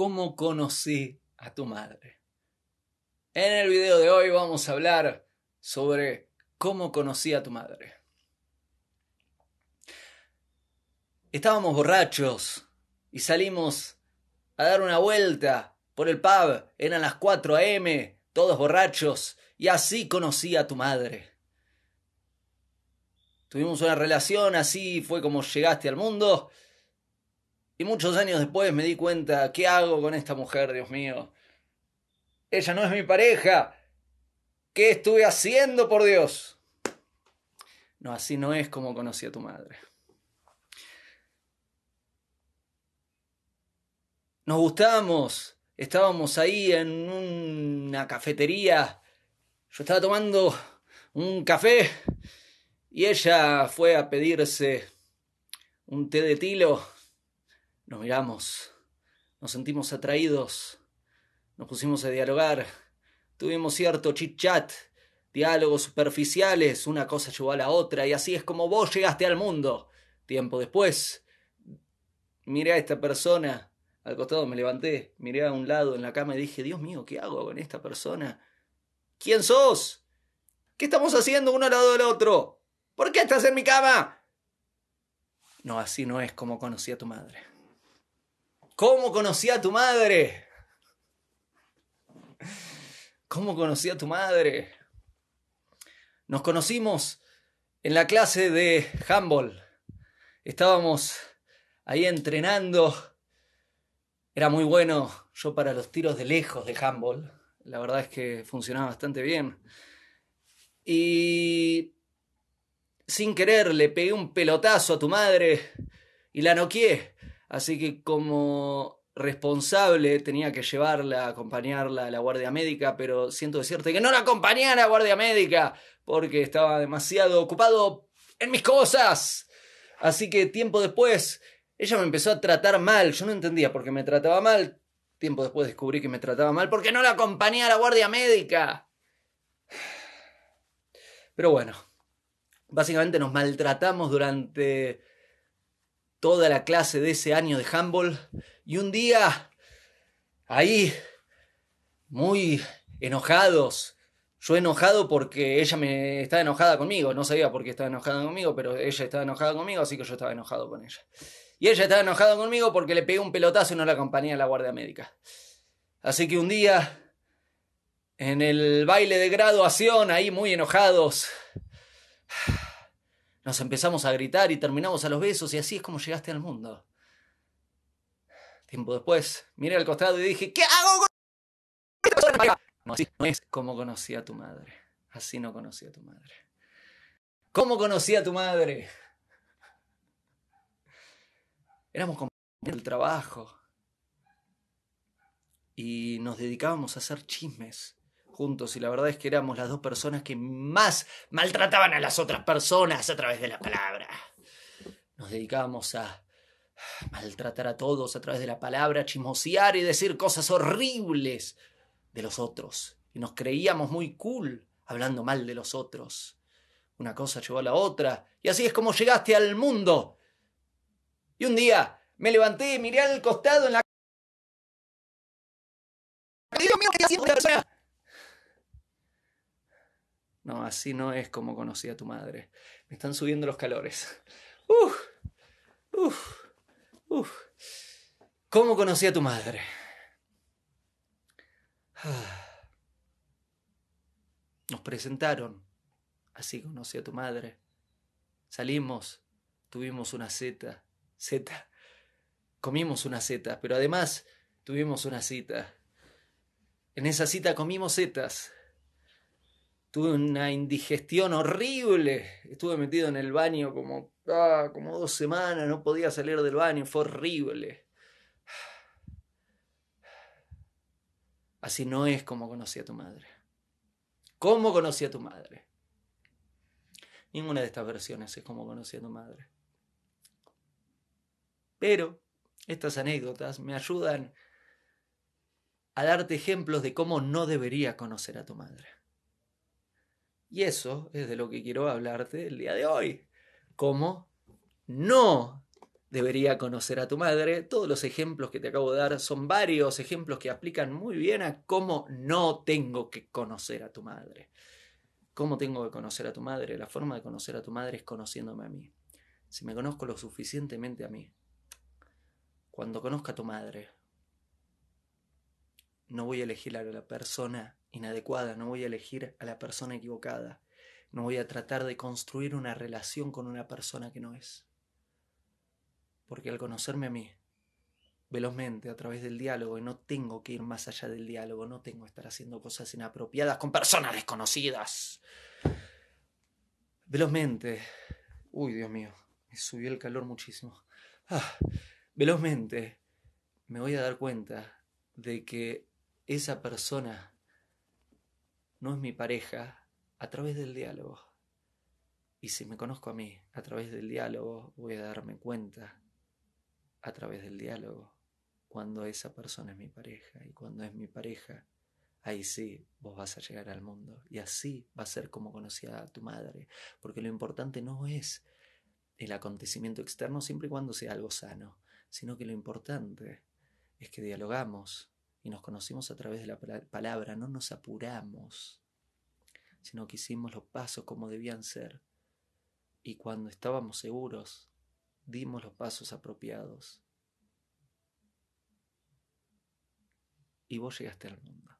cómo conocí a tu madre. En el video de hoy vamos a hablar sobre cómo conocí a tu madre. Estábamos borrachos y salimos a dar una vuelta por el pub. Eran las 4 a.m., todos borrachos, y así conocí a tu madre. Tuvimos una relación, así fue como llegaste al mundo. Y muchos años después me di cuenta, ¿qué hago con esta mujer, Dios mío? Ella no es mi pareja. ¿Qué estuve haciendo, por Dios? No, así no es como conocí a tu madre. Nos gustábamos, estábamos ahí en una cafetería. Yo estaba tomando un café y ella fue a pedirse un té de tilo. Nos miramos, nos sentimos atraídos nos pusimos a dialogar, tuvimos cierto chit-chat, diálogos superficiales, una cosa llevó a la otra, y así es como vos llegaste al mundo. Tiempo después, miré a esta persona, al costado me levanté, miré a un lado en la cama y dije, Dios mío, ¿qué hago con esta persona? ¿Quién sos? ¿Qué estamos haciendo uno al lado del otro? ¿Por qué estás en mi cama? No, así no es como conocí a tu madre. ¿Cómo conocí a tu madre? ¿Cómo conocí a tu madre? Nos conocimos en la clase de handball. Estábamos ahí entrenando. Era muy bueno yo para los tiros de lejos de handball. La verdad es que funcionaba bastante bien. Y sin querer le pegué un pelotazo a tu madre y la noqué. Así que como responsable tenía que llevarla, acompañarla a la guardia médica, pero siento decirte que no la acompañé a la guardia médica porque estaba demasiado ocupado en mis cosas. Así que tiempo después ella me empezó a tratar mal. Yo no entendía por qué me trataba mal. Tiempo después descubrí que me trataba mal porque no la acompañé a la guardia médica. Pero bueno, básicamente nos maltratamos durante toda la clase de ese año de handball y un día ahí muy enojados yo enojado porque ella me estaba enojada conmigo, no sabía por qué estaba enojada conmigo, pero ella estaba enojada conmigo, así que yo estaba enojado con ella. Y ella estaba enojada conmigo porque le pegué un pelotazo y no la acompañé a la guardia médica. Así que un día, en el baile de graduación, ahí muy enojados, nos empezamos a gritar y terminamos a los besos y así es como llegaste al mundo. Tiempo después, miré al costado y dije, ¿qué hago con? No, así no es como conocí a tu madre. Así no conocí a tu madre. ¿Cómo conocí a tu madre? Éramos compañeros del trabajo y nos dedicábamos a hacer chismes y la verdad es que éramos las dos personas que más maltrataban a las otras personas a través de la palabra. Nos dedicábamos a maltratar a todos a través de la palabra, chismosear y decir cosas horribles de los otros. Y nos creíamos muy cool hablando mal de los otros. Una cosa llevó a la otra y así es como llegaste al mundo. Y un día me levanté, miré al costado en la... Dios ¿qué haciendo persona? No, así no es como conocí a tu madre. Me están subiendo los calores. Uf, uf, uf. ¿Cómo conocí a tu madre? Nos presentaron. Así conocí a tu madre. Salimos, tuvimos una zeta. Zeta. Comimos una zeta, pero además tuvimos una cita. En esa cita comimos setas tuve una indigestión horrible. Estuve metido en el baño como, ah, como dos semanas, no podía salir del baño, fue horrible. Así no es como conocí a tu madre. ¿Cómo conocí a tu madre? Ninguna de estas versiones es como conocí a tu madre. Pero estas anécdotas me ayudan a darte ejemplos de cómo no debería conocer a tu madre. Y eso es de lo que quiero hablarte el día de hoy. Cómo no debería conocer a tu madre. Todos los ejemplos que te acabo de dar son varios ejemplos que aplican muy bien a cómo no tengo que conocer a tu madre. ¿Cómo tengo que conocer a tu madre? La forma de conocer a tu madre es conociéndome a mí. Si me conozco lo suficientemente a mí, cuando conozca a tu madre, no voy a elegir a la persona inadecuada, no voy a elegir a la persona equivocada, no voy a tratar de construir una relación con una persona que no es. Porque al conocerme a mí, velozmente, a través del diálogo, y no tengo que ir más allá del diálogo, no tengo que estar haciendo cosas inapropiadas con personas desconocidas. Velozmente, uy Dios mío, me subió el calor muchísimo. Ah, velozmente me voy a dar cuenta de que esa persona no es mi pareja a través del diálogo. Y si me conozco a mí a través del diálogo, voy a darme cuenta a través del diálogo cuando esa persona es mi pareja. Y cuando es mi pareja, ahí sí vos vas a llegar al mundo. Y así va a ser como conocía a tu madre, porque lo importante no es el acontecimiento externo siempre y cuando sea algo sano, sino que lo importante es que dialogamos y nos conocimos a través de la palabra, no nos apuramos, sino que hicimos los pasos como debían ser y cuando estábamos seguros dimos los pasos apropiados. Y vos llegaste al mundo.